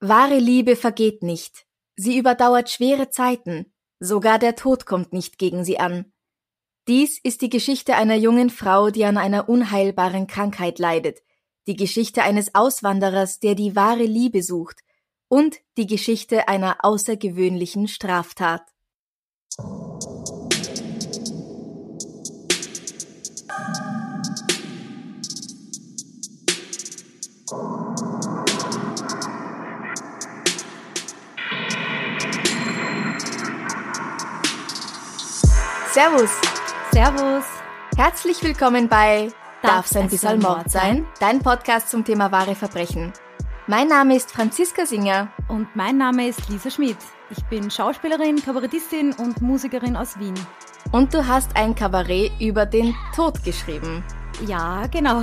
Wahre Liebe vergeht nicht. Sie überdauert schwere Zeiten. Sogar der Tod kommt nicht gegen sie an. Dies ist die Geschichte einer jungen Frau, die an einer unheilbaren Krankheit leidet. Die Geschichte eines Auswanderers, der die wahre Liebe sucht. Und die Geschichte einer außergewöhnlichen Straftat. Servus. Servus. Herzlich willkommen bei Darf's ein bisschen Mord sein? Dein Podcast zum Thema wahre Verbrechen. Mein Name ist Franziska Singer. Und mein Name ist Lisa Schmidt. Ich bin Schauspielerin, Kabarettistin und Musikerin aus Wien. Und du hast ein Kabarett über den Tod geschrieben. Ja, genau.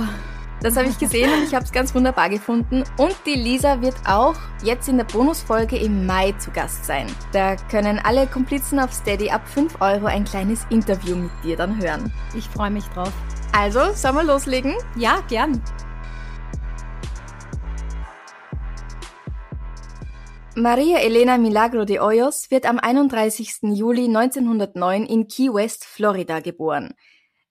Das habe ich gesehen und ich habe es ganz wunderbar gefunden. Und die Lisa wird auch jetzt in der Bonusfolge im Mai zu Gast sein. Da können alle Komplizen auf Steady ab 5 Euro ein kleines Interview mit dir dann hören. Ich freue mich drauf. Also, sollen wir loslegen? Ja, gern. Maria Elena Milagro de Hoyos wird am 31. Juli 1909 in Key West, Florida geboren.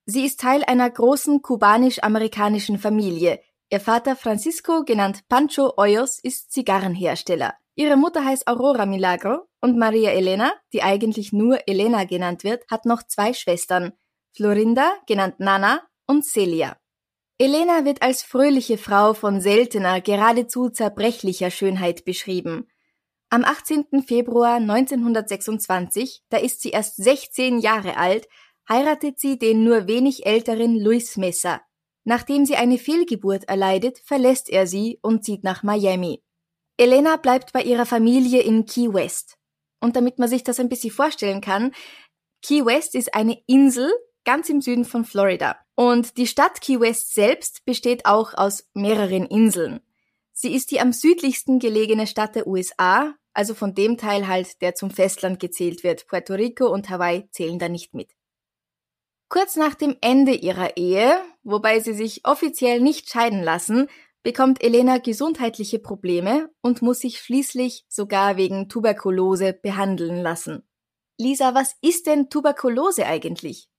Sie ist Teil einer großen kubanisch-amerikanischen Familie. Ihr Vater Francisco, genannt Pancho Hoyos, ist Zigarrenhersteller. Ihre Mutter heißt Aurora Milagro und Maria Elena, die eigentlich nur Elena genannt wird, hat noch zwei Schwestern, Florinda, genannt Nana, und Celia. Elena wird als fröhliche Frau von seltener, geradezu zerbrechlicher Schönheit beschrieben. Am 18. Februar 1926, da ist sie erst 16 Jahre alt, heiratet sie den nur wenig älteren Luis Mesa. Nachdem sie eine Fehlgeburt erleidet, verlässt er sie und zieht nach Miami. Elena bleibt bei ihrer Familie in Key West. Und damit man sich das ein bisschen vorstellen kann, Key West ist eine Insel ganz im Süden von Florida. Und die Stadt Key West selbst besteht auch aus mehreren Inseln. Sie ist die am südlichsten gelegene Stadt der USA, also von dem Teil halt, der zum Festland gezählt wird. Puerto Rico und Hawaii zählen da nicht mit. Kurz nach dem Ende ihrer Ehe, wobei sie sich offiziell nicht scheiden lassen, bekommt Elena gesundheitliche Probleme und muss sich schließlich sogar wegen Tuberkulose behandeln lassen. Lisa, was ist denn Tuberkulose eigentlich?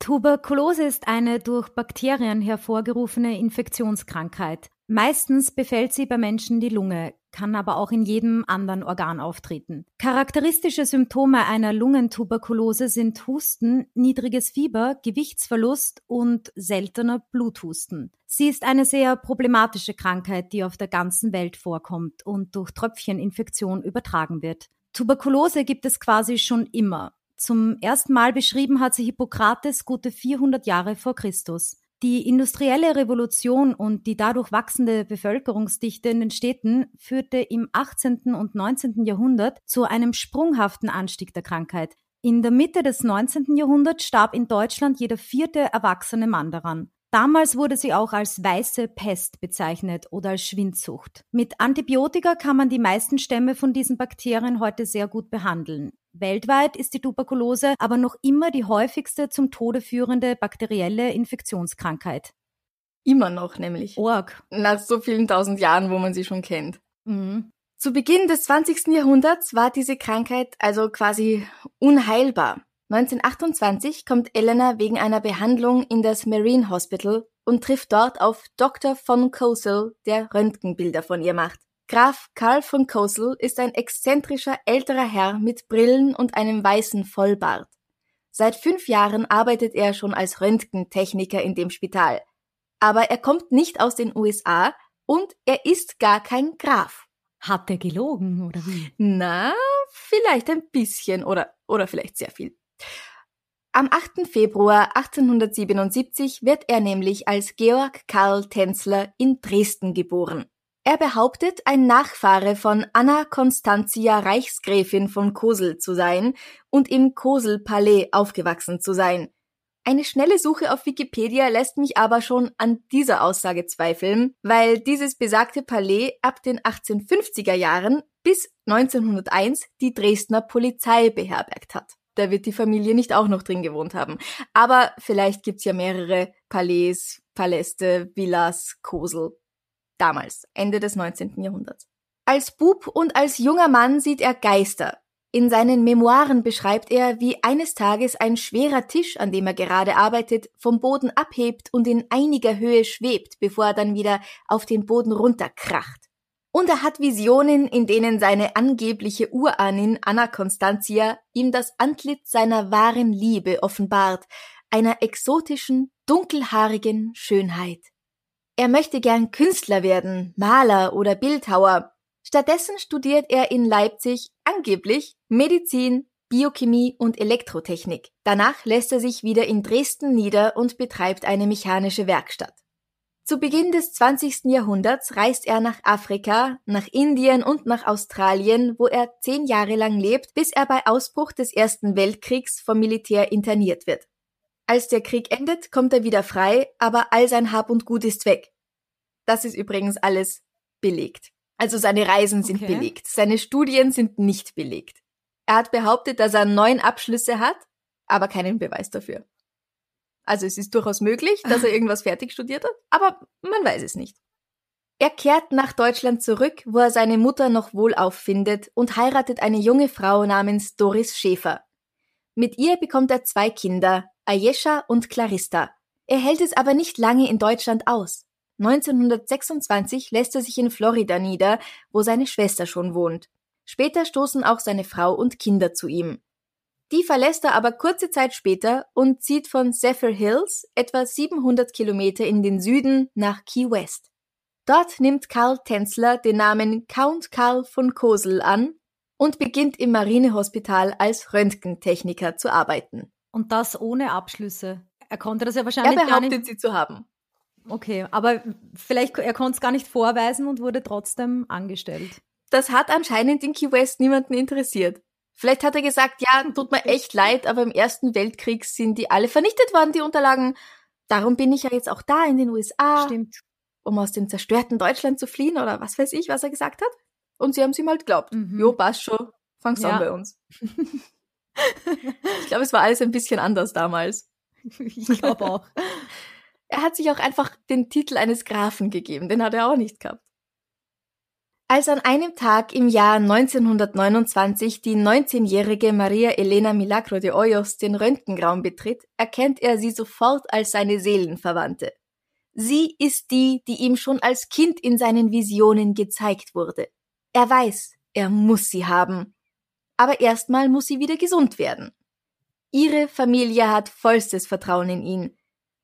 Tuberkulose ist eine durch Bakterien hervorgerufene Infektionskrankheit. Meistens befällt sie bei Menschen die Lunge, kann aber auch in jedem anderen Organ auftreten. Charakteristische Symptome einer Lungentuberkulose sind Husten, niedriges Fieber, Gewichtsverlust und seltener Bluthusten. Sie ist eine sehr problematische Krankheit, die auf der ganzen Welt vorkommt und durch Tröpfcheninfektion übertragen wird. Tuberkulose gibt es quasi schon immer. Zum ersten Mal beschrieben hat sie Hippokrates gute 400 Jahre vor Christus. Die industrielle Revolution und die dadurch wachsende Bevölkerungsdichte in den Städten führte im 18. und 19. Jahrhundert zu einem sprunghaften Anstieg der Krankheit. In der Mitte des 19. Jahrhunderts starb in Deutschland jeder vierte erwachsene Mann daran. Damals wurde sie auch als weiße Pest bezeichnet oder als Schwindsucht. Mit Antibiotika kann man die meisten Stämme von diesen Bakterien heute sehr gut behandeln. Weltweit ist die Tuberkulose aber noch immer die häufigste zum Tode führende bakterielle Infektionskrankheit. Immer noch nämlich. Org. Nach so vielen tausend Jahren, wo man sie schon kennt. Mhm. Zu Beginn des 20. Jahrhunderts war diese Krankheit also quasi unheilbar. 1928 kommt Elena wegen einer Behandlung in das Marine Hospital und trifft dort auf Dr. von Kosel, der Röntgenbilder von ihr macht. Graf Karl von Kosel ist ein exzentrischer älterer Herr mit Brillen und einem weißen Vollbart. Seit fünf Jahren arbeitet er schon als Röntgentechniker in dem Spital. Aber er kommt nicht aus den USA und er ist gar kein Graf. Hat er gelogen oder wie? Na, vielleicht ein bisschen oder, oder vielleicht sehr viel. Am 8. Februar 1877 wird er nämlich als Georg Karl Tänzler in Dresden geboren. Er behauptet, ein Nachfahre von Anna Constantia Reichsgräfin von Kosel zu sein und im Kosel-Palais aufgewachsen zu sein. Eine schnelle Suche auf Wikipedia lässt mich aber schon an dieser Aussage zweifeln, weil dieses besagte Palais ab den 1850er Jahren bis 1901 die Dresdner Polizei beherbergt hat. Da wird die Familie nicht auch noch drin gewohnt haben. Aber vielleicht gibt's ja mehrere Palais, Paläste, Villas, Kosel. Damals, Ende des 19. Jahrhunderts. Als Bub und als junger Mann sieht er Geister. In seinen Memoiren beschreibt er, wie eines Tages ein schwerer Tisch, an dem er gerade arbeitet, vom Boden abhebt und in einiger Höhe schwebt, bevor er dann wieder auf den Boden runterkracht. Und er hat Visionen, in denen seine angebliche Urahnin Anna Constantia ihm das Antlitz seiner wahren Liebe offenbart, einer exotischen, dunkelhaarigen Schönheit. Er möchte gern Künstler werden, Maler oder Bildhauer. Stattdessen studiert er in Leipzig angeblich Medizin, Biochemie und Elektrotechnik. Danach lässt er sich wieder in Dresden nieder und betreibt eine mechanische Werkstatt. Zu Beginn des 20. Jahrhunderts reist er nach Afrika, nach Indien und nach Australien, wo er zehn Jahre lang lebt, bis er bei Ausbruch des Ersten Weltkriegs vom Militär interniert wird. Als der Krieg endet, kommt er wieder frei, aber all sein Hab und Gut ist weg. Das ist übrigens alles belegt. Also seine Reisen sind okay. belegt. Seine Studien sind nicht belegt. Er hat behauptet, dass er neun Abschlüsse hat, aber keinen Beweis dafür. Also es ist durchaus möglich, dass er irgendwas fertig studiert hat, aber man weiß es nicht. Er kehrt nach Deutschland zurück, wo er seine Mutter noch wohlauf findet und heiratet eine junge Frau namens Doris Schäfer. Mit ihr bekommt er zwei Kinder, Ayesha und Clarista. Er hält es aber nicht lange in Deutschland aus. 1926 lässt er sich in Florida nieder, wo seine Schwester schon wohnt. Später stoßen auch seine Frau und Kinder zu ihm. Die verlässt er aber kurze Zeit später und zieht von Zephyr Hills etwa 700 Kilometer in den Süden nach Key West. Dort nimmt Karl Tänzler den Namen Count Karl von Kosel an und beginnt im Marinehospital als Röntgentechniker zu arbeiten. Und das ohne Abschlüsse. Er konnte das ja wahrscheinlich er behauptet, gar nicht. sie zu haben. Okay, aber vielleicht er konnte es gar nicht vorweisen und wurde trotzdem angestellt. Das hat anscheinend in Key West niemanden interessiert. Vielleicht hat er gesagt, ja, tut mir echt leid, aber im Ersten Weltkrieg sind die alle vernichtet worden, die Unterlagen. Darum bin ich ja jetzt auch da in den USA. Stimmt. Um aus dem zerstörten Deutschland zu fliehen oder was weiß ich, was er gesagt hat. Und sie haben es ihm halt geglaubt. Mhm. Jo, passt schon. Fang's ja. an bei uns. ich glaube, es war alles ein bisschen anders damals. Ich glaube auch. er hat sich auch einfach den Titel eines Grafen gegeben. Den hat er auch nicht gehabt. Als an einem Tag im Jahr 1929 die 19-jährige Maria Elena Milagro de Hoyos den Röntgenraum betritt, erkennt er sie sofort als seine Seelenverwandte. Sie ist die, die ihm schon als Kind in seinen Visionen gezeigt wurde. Er weiß, er muss sie haben. Aber erstmal muss sie wieder gesund werden. Ihre Familie hat vollstes Vertrauen in ihn.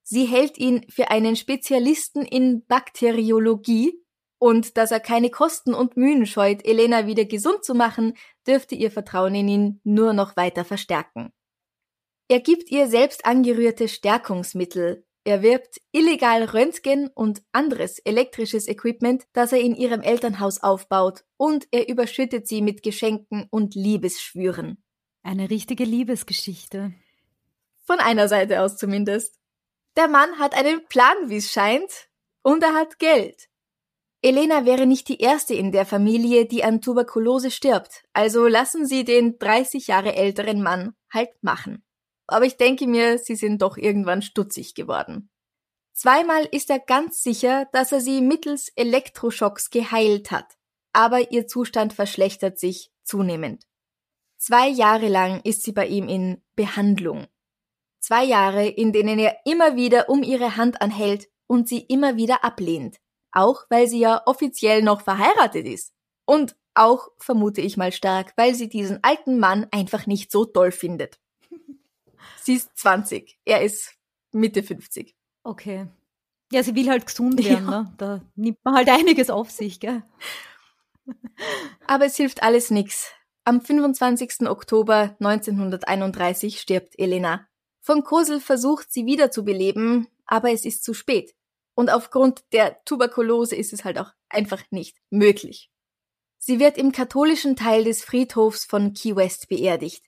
Sie hält ihn für einen Spezialisten in Bakteriologie und dass er keine Kosten und Mühen scheut, Elena wieder gesund zu machen, dürfte ihr Vertrauen in ihn nur noch weiter verstärken. Er gibt ihr selbst angerührte Stärkungsmittel, er wirbt illegal Röntgen und anderes elektrisches Equipment, das er in ihrem Elternhaus aufbaut, und er überschüttet sie mit Geschenken und Liebesschwüren. Eine richtige Liebesgeschichte. Von einer Seite aus zumindest. Der Mann hat einen Plan, wie es scheint, und er hat Geld. Elena wäre nicht die erste in der Familie, die an Tuberkulose stirbt, also lassen Sie den 30 Jahre älteren Mann halt machen. Aber ich denke mir, sie sind doch irgendwann stutzig geworden. Zweimal ist er ganz sicher, dass er sie mittels Elektroschocks geheilt hat, aber ihr Zustand verschlechtert sich zunehmend. Zwei Jahre lang ist sie bei ihm in Behandlung. Zwei Jahre, in denen er immer wieder um ihre Hand anhält und sie immer wieder ablehnt auch weil sie ja offiziell noch verheiratet ist. Und auch, vermute ich mal stark, weil sie diesen alten Mann einfach nicht so toll findet. sie ist 20, er ist Mitte 50. Okay. Ja, sie will halt gesund werden, ja. ne? Da nimmt man halt einiges auf sich, gell? Aber es hilft alles nix. Am 25. Oktober 1931 stirbt Elena. Von Kosel versucht sie wiederzubeleben, aber es ist zu spät. Und aufgrund der Tuberkulose ist es halt auch einfach nicht möglich. Sie wird im katholischen Teil des Friedhofs von Key West beerdigt.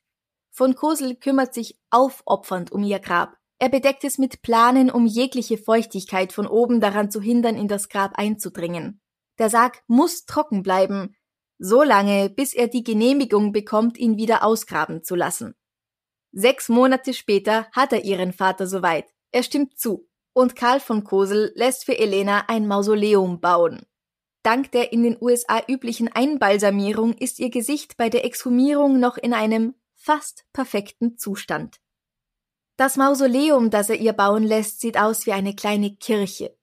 Von Kosel kümmert sich aufopfernd um ihr Grab. Er bedeckt es mit Planen, um jegliche Feuchtigkeit von oben daran zu hindern, in das Grab einzudringen. Der Sarg muss trocken bleiben, so lange, bis er die Genehmigung bekommt, ihn wieder ausgraben zu lassen. Sechs Monate später hat er ihren Vater soweit. Er stimmt zu. Und Karl von Kosel lässt für Elena ein Mausoleum bauen. Dank der in den USA üblichen Einbalsamierung ist ihr Gesicht bei der Exhumierung noch in einem fast perfekten Zustand. Das Mausoleum, das er ihr bauen lässt, sieht aus wie eine kleine Kirche.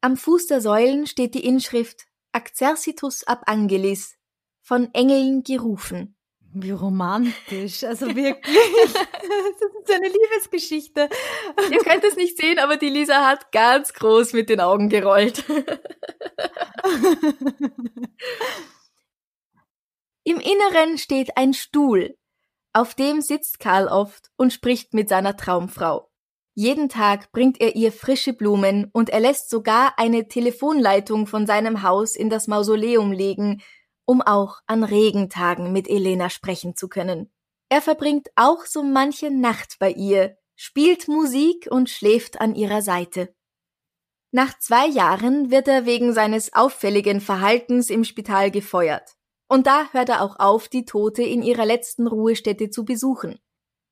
Am Fuß der Säulen steht die Inschrift Exercitus ab Angelis, von Engeln gerufen. Wie romantisch, also wirklich. das ist eine Liebesgeschichte. Ihr könnt es nicht sehen, aber die Lisa hat ganz groß mit den Augen gerollt. Im Inneren steht ein Stuhl. Auf dem sitzt Karl oft und spricht mit seiner Traumfrau. Jeden Tag bringt er ihr frische Blumen und er lässt sogar eine Telefonleitung von seinem Haus in das Mausoleum legen, um auch an Regentagen mit Elena sprechen zu können. Er verbringt auch so manche Nacht bei ihr, spielt Musik und schläft an ihrer Seite. Nach zwei Jahren wird er wegen seines auffälligen Verhaltens im Spital gefeuert. Und da hört er auch auf, die Tote in ihrer letzten Ruhestätte zu besuchen.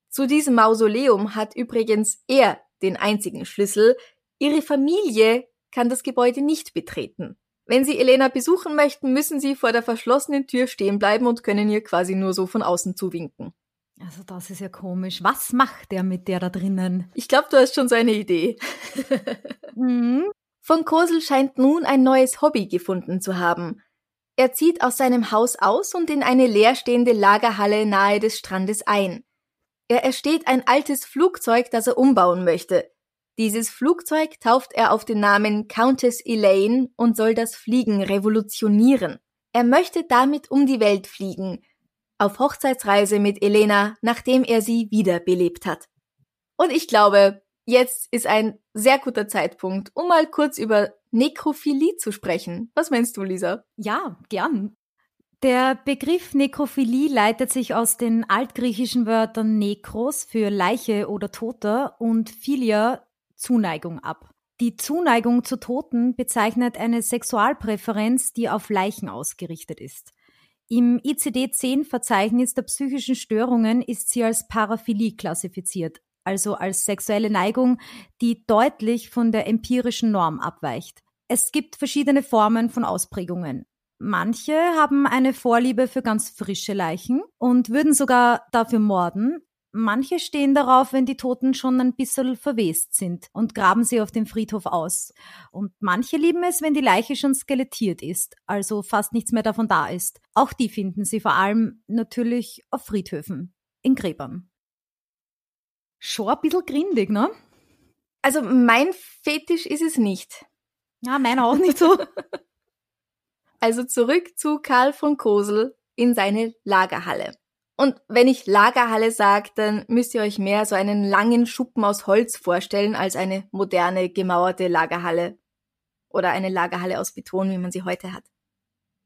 Zu diesem Mausoleum hat übrigens er den einzigen Schlüssel, ihre Familie kann das Gebäude nicht betreten. Wenn Sie Elena besuchen möchten, müssen Sie vor der verschlossenen Tür stehen bleiben und können ihr quasi nur so von außen zuwinken. Also das ist ja komisch. Was macht der mit der da drinnen? Ich glaube, du hast schon so eine Idee. mhm. Von Kosel scheint nun ein neues Hobby gefunden zu haben. Er zieht aus seinem Haus aus und in eine leerstehende Lagerhalle nahe des Strandes ein. Er ersteht ein altes Flugzeug, das er umbauen möchte. Dieses Flugzeug tauft er auf den Namen Countess Elaine und soll das Fliegen revolutionieren. Er möchte damit um die Welt fliegen, auf Hochzeitsreise mit Elena, nachdem er sie wiederbelebt hat. Und ich glaube, jetzt ist ein sehr guter Zeitpunkt, um mal kurz über Nekrophilie zu sprechen. Was meinst du, Lisa? Ja, gern. Der Begriff Nekrophilie leitet sich aus den altgriechischen Wörtern Nekros für Leiche oder Toter und Philia Zuneigung ab. Die Zuneigung zu Toten bezeichnet eine Sexualpräferenz, die auf Leichen ausgerichtet ist. Im ICD-10-Verzeichnis der psychischen Störungen ist sie als Paraphilie klassifiziert, also als sexuelle Neigung, die deutlich von der empirischen Norm abweicht. Es gibt verschiedene Formen von Ausprägungen. Manche haben eine Vorliebe für ganz frische Leichen und würden sogar dafür morden, Manche stehen darauf, wenn die Toten schon ein bisschen verwest sind und graben sie auf dem Friedhof aus. Und manche lieben es, wenn die Leiche schon skelettiert ist, also fast nichts mehr davon da ist. Auch die finden sie vor allem natürlich auf Friedhöfen, in Gräbern. Schon ein bisschen grindig, ne? Also mein Fetisch ist es nicht. Ja, meiner auch nicht so. also zurück zu Karl von Kosel in seine Lagerhalle. Und wenn ich Lagerhalle sage, dann müsst ihr euch mehr so einen langen Schuppen aus Holz vorstellen als eine moderne gemauerte Lagerhalle. Oder eine Lagerhalle aus Beton, wie man sie heute hat.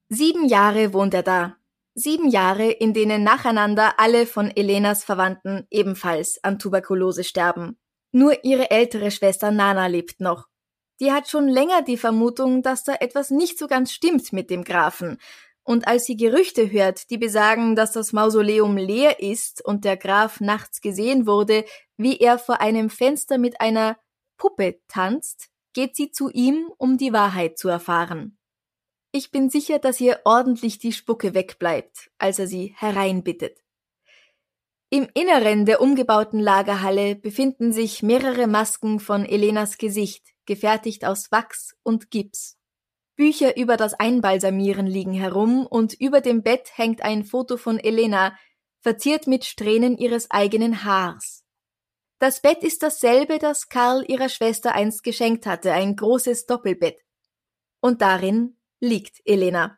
Sieben Jahre wohnt er da. Sieben Jahre, in denen nacheinander alle von Elenas Verwandten ebenfalls an Tuberkulose sterben. Nur ihre ältere Schwester Nana lebt noch. Die hat schon länger die Vermutung, dass da etwas nicht so ganz stimmt mit dem Grafen und als sie Gerüchte hört, die besagen, dass das Mausoleum leer ist und der Graf nachts gesehen wurde, wie er vor einem Fenster mit einer Puppe tanzt, geht sie zu ihm, um die Wahrheit zu erfahren. Ich bin sicher, dass ihr ordentlich die Spucke wegbleibt, als er sie hereinbittet. Im Inneren der umgebauten Lagerhalle befinden sich mehrere Masken von Elenas Gesicht, gefertigt aus Wachs und Gips. Bücher über das Einbalsamieren liegen herum und über dem Bett hängt ein Foto von Elena, verziert mit Strähnen ihres eigenen Haars. Das Bett ist dasselbe, das Karl ihrer Schwester einst geschenkt hatte, ein großes Doppelbett. Und darin liegt Elena.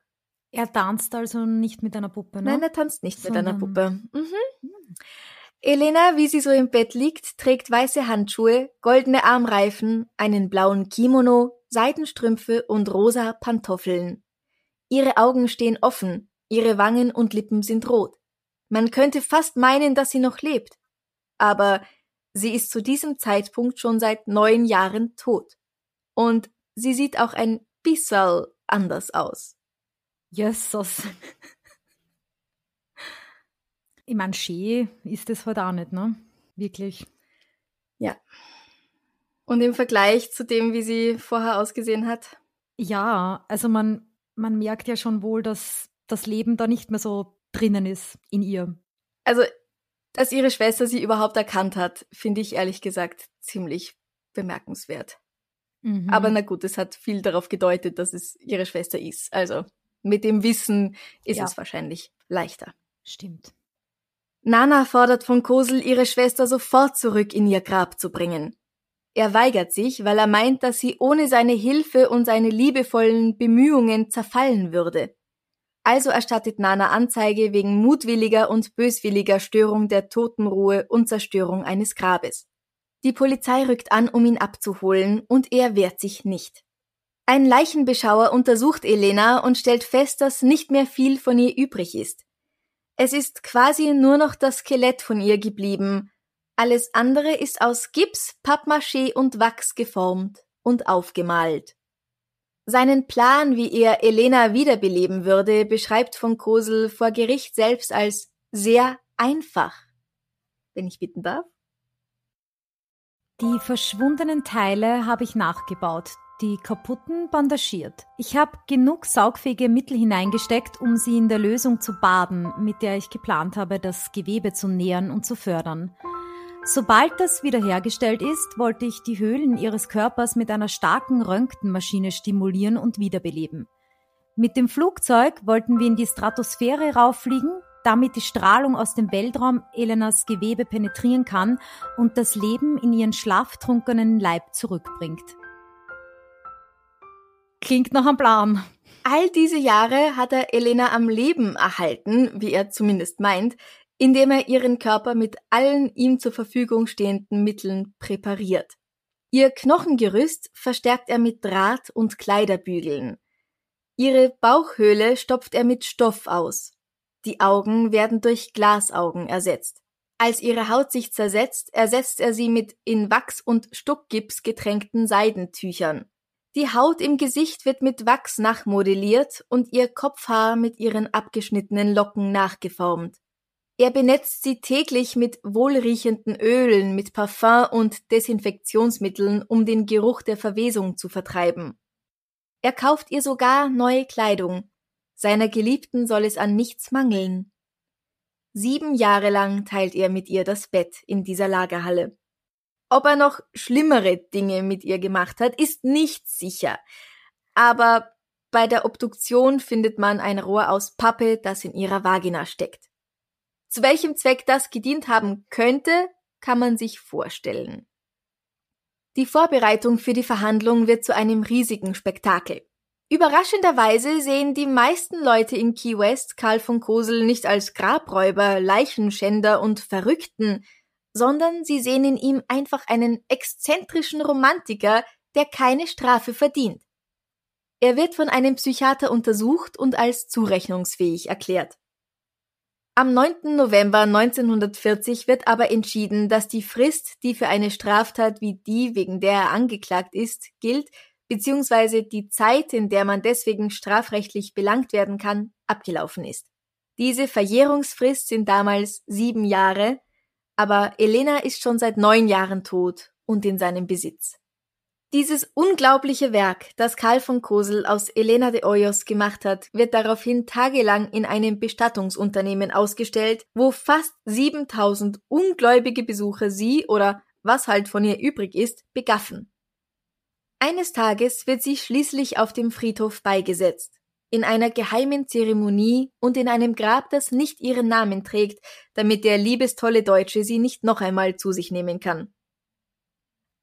Er tanzt also nicht mit einer Puppe, ne? Nein, er tanzt nicht Sondern... mit einer Puppe. Mhm. Elena, wie sie so im Bett liegt, trägt weiße Handschuhe, goldene Armreifen, einen blauen Kimono, Seidenstrümpfe und rosa Pantoffeln. Ihre Augen stehen offen, ihre Wangen und Lippen sind rot. Man könnte fast meinen, dass sie noch lebt. Aber sie ist zu diesem Zeitpunkt schon seit neun Jahren tot. Und sie sieht auch ein bisschen anders aus. Jesus. Ich meine, schön ist es halt auch nicht, ne? Wirklich. Ja. Und im Vergleich zu dem, wie sie vorher ausgesehen hat? Ja, also man, man merkt ja schon wohl, dass das Leben da nicht mehr so drinnen ist in ihr. Also, dass ihre Schwester sie überhaupt erkannt hat, finde ich ehrlich gesagt ziemlich bemerkenswert. Mhm. Aber na gut, es hat viel darauf gedeutet, dass es ihre Schwester ist. Also mit dem Wissen ist ja. es wahrscheinlich leichter. Stimmt. Nana fordert von Kosel, ihre Schwester sofort zurück in ihr Grab zu bringen. Er weigert sich, weil er meint, dass sie ohne seine Hilfe und seine liebevollen Bemühungen zerfallen würde. Also erstattet Nana Anzeige wegen mutwilliger und böswilliger Störung der Totenruhe und Zerstörung eines Grabes. Die Polizei rückt an, um ihn abzuholen, und er wehrt sich nicht. Ein Leichenbeschauer untersucht Elena und stellt fest, dass nicht mehr viel von ihr übrig ist. Es ist quasi nur noch das Skelett von ihr geblieben. Alles andere ist aus Gips, Pappmaché und Wachs geformt und aufgemalt. Seinen Plan, wie er Elena wiederbeleben würde, beschreibt von Kosel vor Gericht selbst als sehr einfach. Wenn ich bitten darf? Die verschwundenen Teile habe ich nachgebaut, die kaputten bandagiert. Ich habe genug saugfähige Mittel hineingesteckt, um sie in der Lösung zu baden, mit der ich geplant habe, das Gewebe zu nähern und zu fördern. Sobald das wiederhergestellt ist, wollte ich die Höhlen ihres Körpers mit einer starken Röntgenmaschine stimulieren und wiederbeleben. Mit dem Flugzeug wollten wir in die Stratosphäre rauffliegen, damit die Strahlung aus dem Weltraum Elenas Gewebe penetrieren kann und das Leben in ihren schlaftrunkenen Leib zurückbringt. Klingt nach einem Plan. All diese Jahre hat er Elena am Leben erhalten, wie er zumindest meint, indem er ihren Körper mit allen ihm zur Verfügung stehenden Mitteln präpariert. Ihr Knochengerüst verstärkt er mit Draht und Kleiderbügeln. Ihre Bauchhöhle stopft er mit Stoff aus. Die Augen werden durch Glasaugen ersetzt. Als ihre Haut sich zersetzt, ersetzt er sie mit in Wachs und Stuckgips getränkten Seidentüchern. Die Haut im Gesicht wird mit Wachs nachmodelliert und ihr Kopfhaar mit ihren abgeschnittenen Locken nachgeformt. Er benetzt sie täglich mit wohlriechenden Ölen, mit Parfum und Desinfektionsmitteln, um den Geruch der Verwesung zu vertreiben. Er kauft ihr sogar neue Kleidung. Seiner Geliebten soll es an nichts mangeln. Sieben Jahre lang teilt er mit ihr das Bett in dieser Lagerhalle. Ob er noch schlimmere Dinge mit ihr gemacht hat, ist nicht sicher. Aber bei der Obduktion findet man ein Rohr aus Pappe, das in ihrer Vagina steckt. Zu welchem Zweck das gedient haben könnte, kann man sich vorstellen. Die Vorbereitung für die Verhandlung wird zu einem riesigen Spektakel. Überraschenderweise sehen die meisten Leute in Key West Karl von Kosel nicht als Grabräuber, Leichenschänder und Verrückten, sondern sie sehen in ihm einfach einen exzentrischen Romantiker, der keine Strafe verdient. Er wird von einem Psychiater untersucht und als zurechnungsfähig erklärt. Am 9. November 1940 wird aber entschieden, dass die Frist, die für eine Straftat wie die, wegen der er angeklagt ist, gilt, beziehungsweise die Zeit, in der man deswegen strafrechtlich belangt werden kann, abgelaufen ist. Diese Verjährungsfrist sind damals sieben Jahre, aber Elena ist schon seit neun Jahren tot und in seinem Besitz. Dieses unglaubliche Werk, das Karl von Kosel aus Elena de Hoyos gemacht hat, wird daraufhin tagelang in einem Bestattungsunternehmen ausgestellt, wo fast 7000 ungläubige Besucher sie oder was halt von ihr übrig ist, begaffen. Eines Tages wird sie schließlich auf dem Friedhof beigesetzt, in einer geheimen Zeremonie und in einem Grab, das nicht ihren Namen trägt, damit der liebestolle Deutsche sie nicht noch einmal zu sich nehmen kann.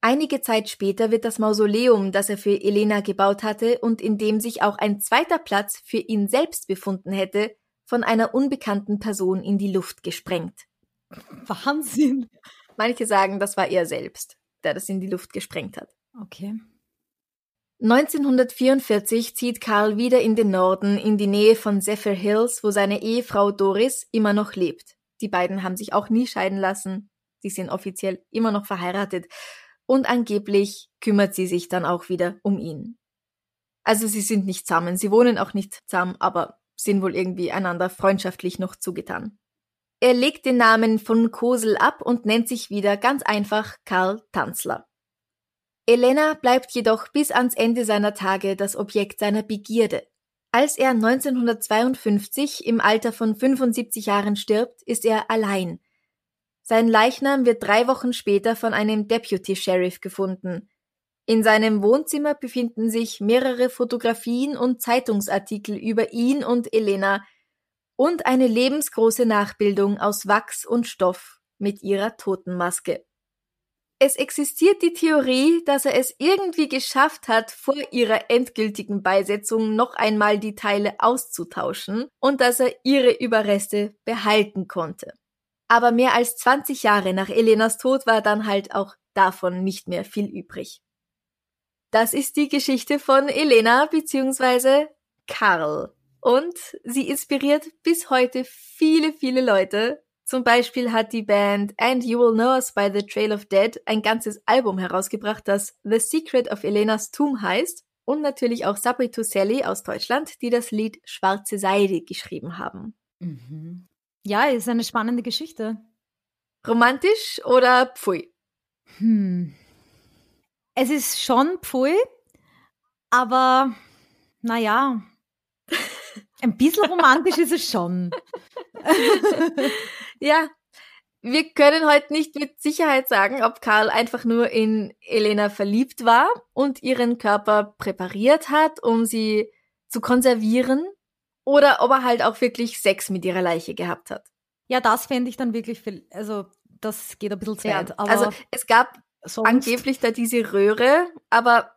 Einige Zeit später wird das Mausoleum, das er für Elena gebaut hatte und in dem sich auch ein zweiter Platz für ihn selbst befunden hätte, von einer unbekannten Person in die Luft gesprengt. Wahnsinn. Manche sagen, das war er selbst, der das in die Luft gesprengt hat. Okay. 1944 zieht Karl wieder in den Norden, in die Nähe von Zephyr Hills, wo seine Ehefrau Doris immer noch lebt. Die beiden haben sich auch nie scheiden lassen. Sie sind offiziell immer noch verheiratet. Und angeblich kümmert sie sich dann auch wieder um ihn. Also sie sind nicht zusammen, sie wohnen auch nicht zusammen, aber sind wohl irgendwie einander freundschaftlich noch zugetan. Er legt den Namen von Kosel ab und nennt sich wieder ganz einfach Karl Tanzler. Elena bleibt jedoch bis ans Ende seiner Tage das Objekt seiner Begierde. Als er 1952 im Alter von 75 Jahren stirbt, ist er allein. Sein Leichnam wird drei Wochen später von einem Deputy Sheriff gefunden. In seinem Wohnzimmer befinden sich mehrere Fotografien und Zeitungsartikel über ihn und Elena und eine lebensgroße Nachbildung aus Wachs und Stoff mit ihrer Totenmaske. Es existiert die Theorie, dass er es irgendwie geschafft hat, vor ihrer endgültigen Beisetzung noch einmal die Teile auszutauschen und dass er ihre Überreste behalten konnte. Aber mehr als 20 Jahre nach Elenas Tod war dann halt auch davon nicht mehr viel übrig. Das ist die Geschichte von Elena bzw. Karl. Und sie inspiriert bis heute viele, viele Leute, zum Beispiel hat die Band And You Will Know Us by the Trail of Dead ein ganzes Album herausgebracht, das The Secret of Elena's Tomb heißt. Und natürlich auch to Sally aus Deutschland, die das Lied Schwarze Seide geschrieben haben. Mhm. Ja, ist eine spannende Geschichte. Romantisch oder pfui? Hm. Es ist schon pfui, aber naja, ein bisschen romantisch ist es schon. ja, wir können heute nicht mit Sicherheit sagen, ob Karl einfach nur in Elena verliebt war und ihren Körper präpariert hat, um sie zu konservieren, oder ob er halt auch wirklich Sex mit ihrer Leiche gehabt hat. Ja, das fände ich dann wirklich viel, also das geht ein bisschen zu weit. Ja, also es gab angeblich da diese Röhre, aber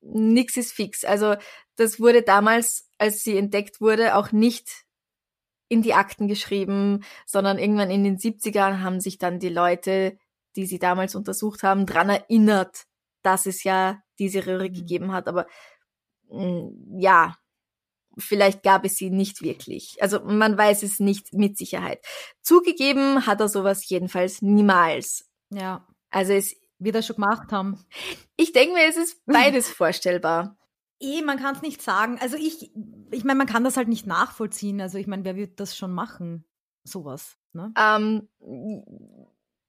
nichts ist fix. Also das wurde damals, als sie entdeckt wurde, auch nicht in die Akten geschrieben, sondern irgendwann in den 70ern haben sich dann die Leute, die sie damals untersucht haben, dran erinnert, dass es ja diese Röhre mhm. gegeben hat. Aber mh, mm, ja, vielleicht gab es sie nicht wirklich. Also man weiß es nicht mit Sicherheit. Zugegeben hat er sowas jedenfalls niemals. Ja. Also es wird er schon gemacht haben. Ich denke mir, es ist beides vorstellbar. Eh, man kann es nicht sagen. Also ich, ich meine, man kann das halt nicht nachvollziehen. Also ich meine, wer wird das schon machen? Sowas. Ne? Ähm,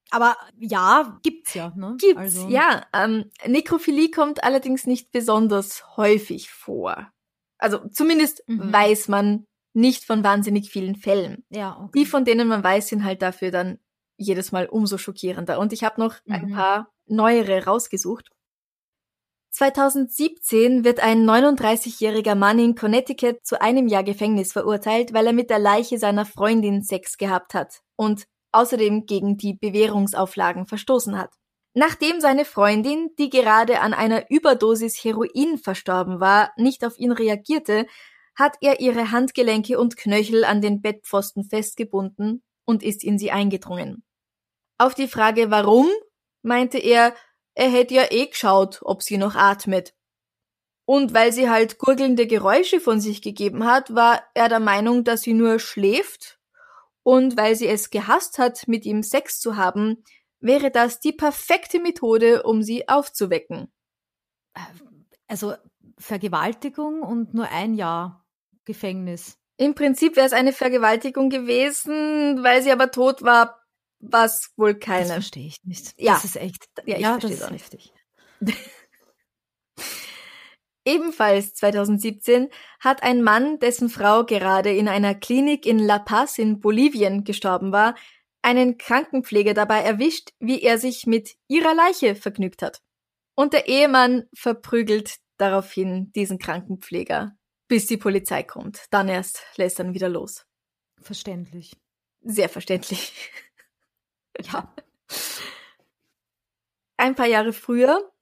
aber ja, gibt's ja. Ne? Gibt's, also. ja. Ähm, Nekrophilie kommt allerdings nicht besonders häufig vor. Also zumindest mhm. weiß man nicht von wahnsinnig vielen Fällen. Ja, okay. Die, von denen man weiß, sind halt dafür dann jedes Mal umso schockierender. Und ich habe noch mhm. ein paar neuere rausgesucht. 2017 wird ein 39-jähriger Mann in Connecticut zu einem Jahr Gefängnis verurteilt, weil er mit der Leiche seiner Freundin Sex gehabt hat und außerdem gegen die Bewährungsauflagen verstoßen hat. Nachdem seine Freundin, die gerade an einer Überdosis Heroin verstorben war, nicht auf ihn reagierte, hat er ihre Handgelenke und Knöchel an den Bettpfosten festgebunden und ist in sie eingedrungen. Auf die Frage warum, meinte er, er hätte ja eh geschaut, ob sie noch atmet. Und weil sie halt gurgelnde Geräusche von sich gegeben hat, war er der Meinung, dass sie nur schläft. Und weil sie es gehasst hat, mit ihm Sex zu haben, wäre das die perfekte Methode, um sie aufzuwecken. Also Vergewaltigung und nur ein Jahr Gefängnis. Im Prinzip wäre es eine Vergewaltigung gewesen, weil sie aber tot war, was wohl keine. Das verstehe ich nicht. Ja. Das ist echt. Ja, ich ja, verstehe es auch nicht. Ebenfalls 2017 hat ein Mann, dessen Frau gerade in einer Klinik in La Paz in Bolivien gestorben war, einen Krankenpfleger dabei erwischt, wie er sich mit ihrer Leiche vergnügt hat. Und der Ehemann verprügelt daraufhin diesen Krankenpfleger, bis die Polizei kommt. Dann erst lässt er ihn wieder los. Verständlich. Sehr verständlich. Ja. Ein paar Jahre früher,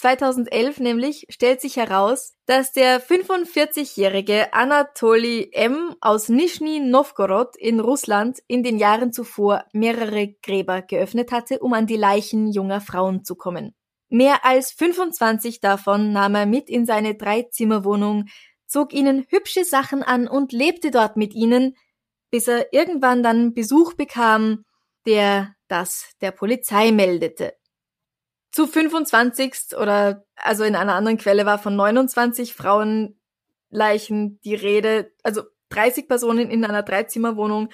2011 nämlich stellt sich heraus, dass der 45-jährige Anatoly M. aus Nischni Novgorod in Russland in den Jahren zuvor mehrere Gräber geöffnet hatte, um an die Leichen junger Frauen zu kommen. Mehr als 25 davon nahm er mit in seine Dreizimmerwohnung, zog ihnen hübsche Sachen an und lebte dort mit ihnen, bis er irgendwann dann Besuch bekam, der das der Polizei meldete. Zu 25 oder also in einer anderen Quelle war von 29 Frauenleichen die Rede, also 30 Personen in einer Dreizimmerwohnung,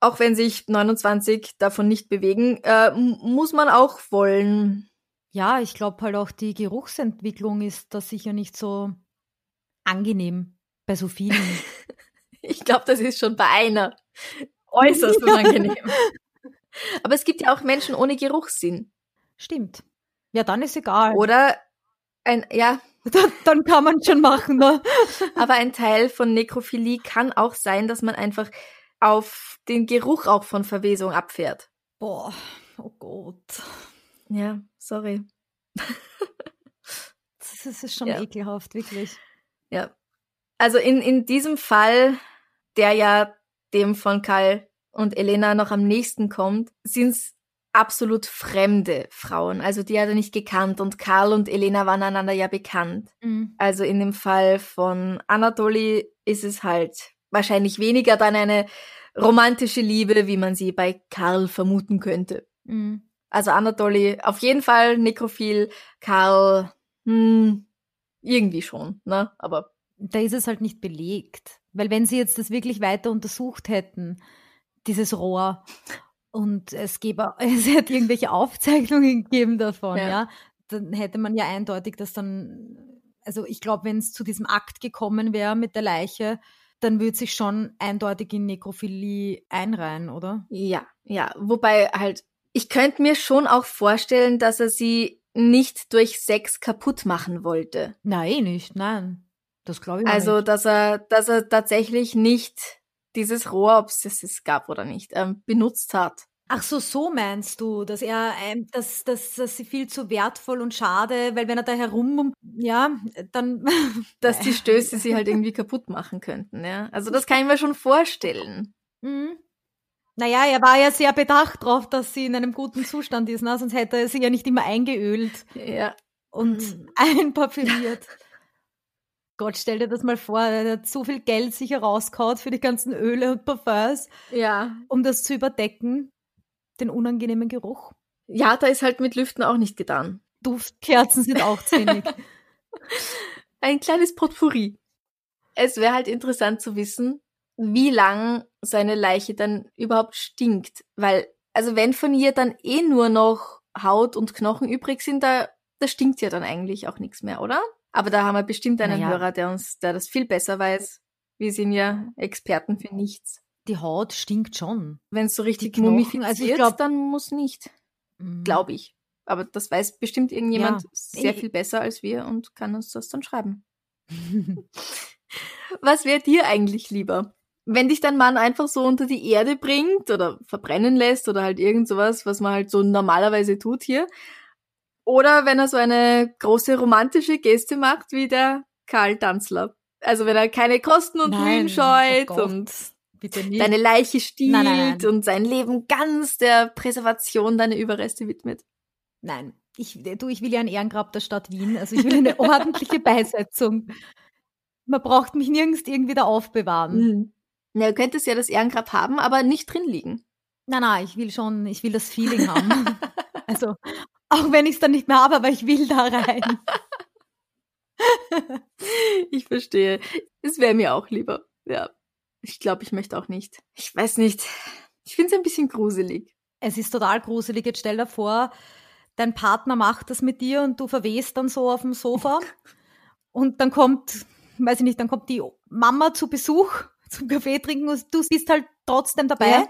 auch wenn sich 29 davon nicht bewegen, äh, muss man auch wollen. Ja, ich glaube halt auch die Geruchsentwicklung ist da sicher nicht so angenehm bei so vielen. ich glaube, das ist schon bei einer äußerst unangenehm. Aber es gibt ja auch Menschen ohne Geruchssinn. Stimmt. Ja, dann ist egal. Oder ein, ja. Dann, dann kann man schon machen, ne? Aber ein Teil von Nekrophilie kann auch sein, dass man einfach auf den Geruch auch von Verwesung abfährt. Boah, oh Gott. Ja, sorry. das ist schon ja. ekelhaft, wirklich. Ja. Also in, in diesem Fall, der ja dem von Karl und Elena noch am nächsten kommt, sind es absolut fremde Frauen. Also die hat er nicht gekannt und Karl und Elena waren einander ja bekannt. Mhm. Also in dem Fall von Anatoly ist es halt wahrscheinlich weniger dann eine romantische Liebe, wie man sie bei Karl vermuten könnte. Mhm. Also Anatoly auf jeden Fall nekrophil, Karl hm, irgendwie schon, ne? Aber da ist es halt nicht belegt, weil wenn sie jetzt das wirklich weiter untersucht hätten, dieses Rohr und es gäbe, es hätte irgendwelche Aufzeichnungen gegeben davon, ja. ja dann hätte man ja eindeutig das dann, also ich glaube, wenn es zu diesem Akt gekommen wäre mit der Leiche, dann würde sich schon eindeutig in Nekrophilie einreihen, oder? Ja, ja. Wobei halt, ich könnte mir schon auch vorstellen, dass er sie nicht durch Sex kaputt machen wollte. Nein, nicht, nein. Das glaube ich Also, nicht. dass er, dass er tatsächlich nicht dieses Rohr, ob es es gab oder nicht, ähm, benutzt hat. Ach so, so meinst du, dass er, ähm, dass, dass, dass sie viel zu wertvoll und schade, weil wenn er da herum, ja, dann. dass die Stöße sie halt irgendwie kaputt machen könnten, ja. Also das kann ich mir schon vorstellen. Mhm. Naja, er war ja sehr bedacht darauf, dass sie in einem guten Zustand ist, ne? sonst hätte er sie ja nicht immer eingeölt. Ja. Und mhm. einparfümiert. Gott, stell dir das mal vor, er hat so viel Geld sicher rausgehaut für die ganzen Öle und Parfums, ja. um das zu überdecken, den unangenehmen Geruch. Ja, da ist halt mit Lüften auch nicht getan. Duftkerzen sind auch zu wenig. Ein kleines Potpourri. Es wäre halt interessant zu wissen, wie lang seine Leiche dann überhaupt stinkt. Weil, also wenn von ihr dann eh nur noch Haut und Knochen übrig sind, da, da stinkt ja dann eigentlich auch nichts mehr, oder? Aber da haben wir bestimmt einen naja. Hörer, der uns, der das viel besser weiß. Wir sind ja Experten für nichts. Die Haut stinkt schon. Wenn es so richtig mumifiziert, also ich glaub, dann muss nicht. Mhm. Glaube ich. Aber das weiß bestimmt irgendjemand ja. sehr viel besser als wir und kann uns das dann schreiben. Was wäre dir eigentlich lieber? Wenn dich dein Mann einfach so unter die Erde bringt oder verbrennen lässt oder halt irgend sowas, was man halt so normalerweise tut hier, oder wenn er so eine große romantische Geste macht wie der Karl Tanzler. Also wenn er keine Kosten und Mühen scheut oh und deine Leiche stiehlt nein, nein, nein. und sein Leben ganz der Präservation deiner Überreste widmet. Nein, ich, du, ich will ja ein Ehrengrab der Stadt Wien. Also ich will eine ordentliche Beisetzung. Man braucht mich nirgends irgendwie da aufbewahren. Mhm. Ja, du könntest ja das Ehrengrab haben, aber nicht drin liegen. Nein, nein, ich will schon, ich will das Feeling haben. also auch wenn ich es dann nicht mehr habe, aber ich will da rein. ich verstehe. Es wäre mir auch lieber. Ja. Ich glaube, ich möchte auch nicht. Ich weiß nicht. Ich finde es ein bisschen gruselig. Es ist total gruselig. Jetzt stell dir vor, dein Partner macht das mit dir und du verwehst dann so auf dem Sofa. und dann kommt, weiß ich nicht, dann kommt die Mama zu Besuch zum Kaffee trinken und du bist halt trotzdem dabei. Ja.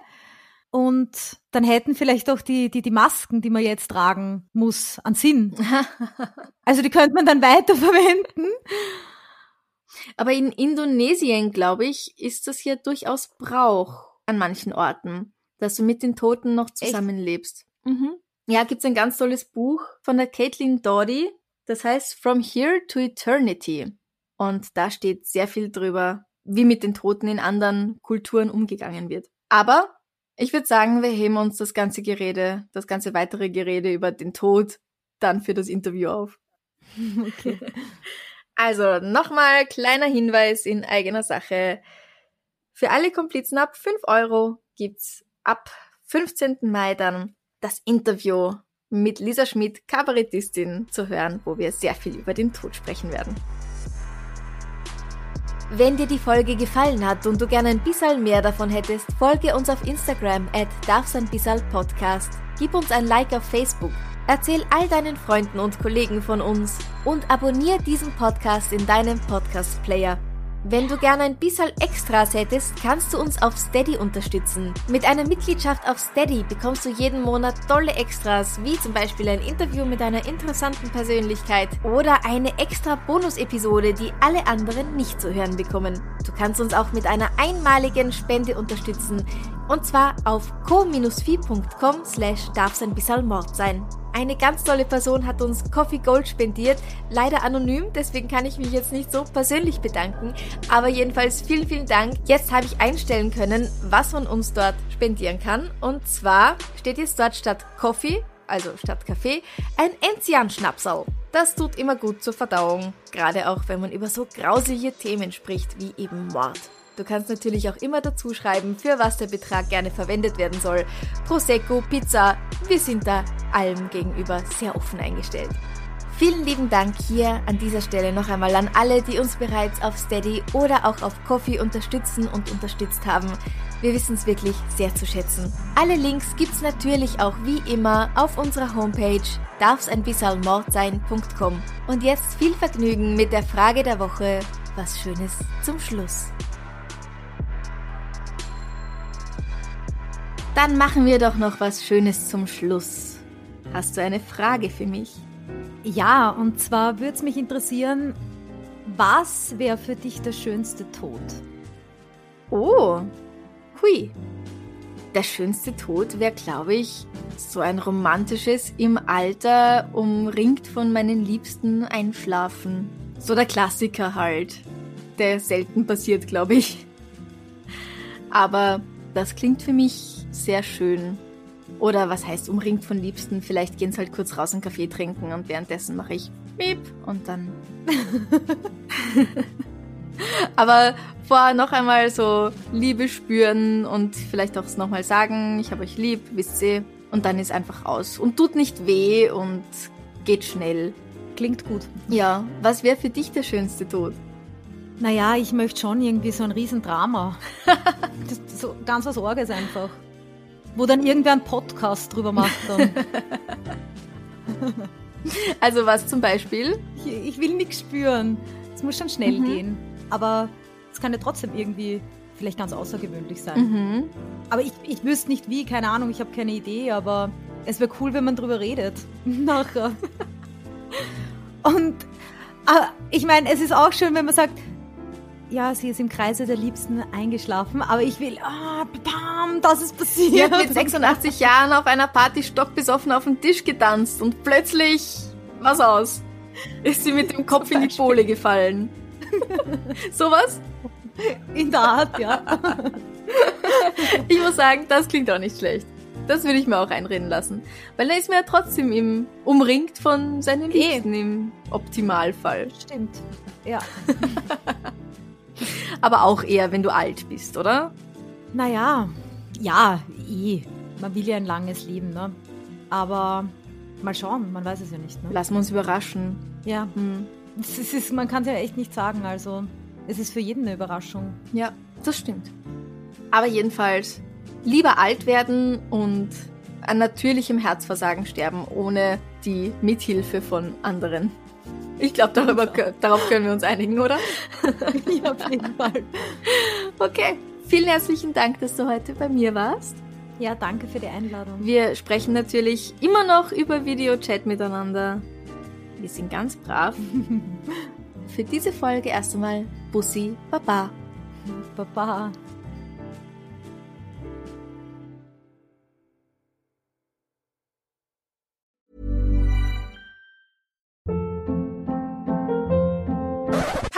Und dann hätten vielleicht auch die, die, die Masken, die man jetzt tragen muss, an Sinn. also die könnte man dann weiterverwenden. Aber in Indonesien, glaube ich, ist das ja durchaus Brauch an manchen Orten, dass du mit den Toten noch zusammenlebst. Mhm. Ja, gibt's ein ganz tolles Buch von der Caitlin Doughty, das heißt From Here to Eternity. Und da steht sehr viel drüber, wie mit den Toten in anderen Kulturen umgegangen wird. Aber ich würde sagen, wir heben uns das ganze Gerede, das ganze weitere Gerede über den Tod dann für das Interview auf. Okay. Also nochmal kleiner Hinweis in eigener Sache. Für alle Komplizen ab 5 Euro gibt's ab 15. Mai dann das Interview mit Lisa Schmidt, Kabarettistin, zu hören, wo wir sehr viel über den Tod sprechen werden. Wenn dir die Folge gefallen hat und du gerne ein bisschen mehr davon hättest, folge uns auf Instagram at Podcast. Gib uns ein Like auf Facebook. Erzähl all deinen Freunden und Kollegen von uns und abonniere diesen Podcast in deinem Podcast-Player. Wenn du gerne ein bisschen Extras hättest, kannst du uns auf Steady unterstützen. Mit einer Mitgliedschaft auf Steady bekommst du jeden Monat tolle Extras, wie zum Beispiel ein Interview mit einer interessanten Persönlichkeit oder eine extra Bonus-Episode, die alle anderen nicht zu hören bekommen. Du kannst uns auch mit einer einmaligen Spende unterstützen, und zwar auf co-fi.com slash darf's ein bisschen Mord sein. Eine ganz tolle Person hat uns Coffee Gold spendiert, leider anonym, deswegen kann ich mich jetzt nicht so persönlich bedanken, aber jedenfalls vielen, vielen Dank. Jetzt habe ich einstellen können, was man uns dort spendieren kann und zwar steht jetzt dort statt Coffee, also statt Kaffee, ein Enzian-Schnapsal. Das tut immer gut zur Verdauung, gerade auch wenn man über so grausige Themen spricht wie eben Mord. Du kannst natürlich auch immer dazu schreiben, für was der Betrag gerne verwendet werden soll. Prosecco, Pizza, wir sind da allem gegenüber sehr offen eingestellt. Vielen lieben Dank hier an dieser Stelle noch einmal an alle, die uns bereits auf Steady oder auch auf Coffee unterstützen und unterstützt haben. Wir wissen es wirklich sehr zu schätzen. Alle Links gibt's natürlich auch wie immer auf unserer Homepage darfseinbissalmordsein.com. Und jetzt viel Vergnügen mit der Frage der Woche. Was Schönes zum Schluss. Dann machen wir doch noch was Schönes zum Schluss. Hast du eine Frage für mich? Ja, und zwar würde es mich interessieren, was wäre für dich der schönste Tod? Oh, hui. Der schönste Tod wäre, glaube ich, so ein romantisches im Alter umringt von meinen Liebsten einschlafen. So der Klassiker halt, der selten passiert, glaube ich. Aber das klingt für mich sehr schön. Oder was heißt umringt von Liebsten? Vielleicht gehen sie halt kurz raus einen Kaffee trinken und währenddessen mache ich Miep und dann. Aber vorher noch einmal so Liebe spüren und vielleicht auch es nochmal sagen, ich habe euch lieb, wisst ihr. Und dann ist einfach aus. Und tut nicht weh und geht schnell. Klingt gut. Ja, was wäre für dich der schönste Tod? Naja, ich möchte schon irgendwie so ein Riesendrama. das, so ganz was Orges einfach wo dann irgendwer einen Podcast drüber macht. Dann. also was zum Beispiel? Ich, ich will nichts spüren. Es muss schon schnell mhm. gehen. Aber es kann ja trotzdem irgendwie vielleicht ganz außergewöhnlich sein. Mhm. Aber ich, ich wüsste nicht wie, keine Ahnung, ich habe keine Idee, aber es wäre cool, wenn man drüber redet. Nachher. Und äh, ich meine, es ist auch schön, wenn man sagt, ja, sie ist im Kreise der Liebsten eingeschlafen, aber ich will, ah, bam, das ist passiert. Sie hat mit 86 Jahren auf einer Party stockbesoffen auf den Tisch getanzt und plötzlich, was aus? Ist sie mit dem Kopf in die Pole gefallen. Sowas? In der Art, ja. ich muss sagen, das klingt auch nicht schlecht. Das würde ich mir auch einreden lassen. Weil er ist mir ja trotzdem im, umringt von seinen Liebsten im Optimalfall. Stimmt. Ja. Aber auch eher, wenn du alt bist, oder? Naja, ja, eh. Man will ja ein langes Leben, ne? Aber mal schauen, man weiß es ja nicht. Ne? Lassen wir uns überraschen. Ja. Hm. Es ist, man kann es ja echt nicht sagen, also es ist für jeden eine Überraschung. Ja, das stimmt. Aber jedenfalls lieber alt werden und an natürlichem Herzversagen sterben, ohne die Mithilfe von anderen. Ich glaube, darauf können wir uns einigen, oder? ja, auf jeden Fall. Okay, vielen herzlichen Dank, dass du heute bei mir warst. Ja, danke für die Einladung. Wir sprechen natürlich immer noch über Videochat miteinander. Wir sind ganz brav. für diese Folge erst einmal Bussi Baba. Baba.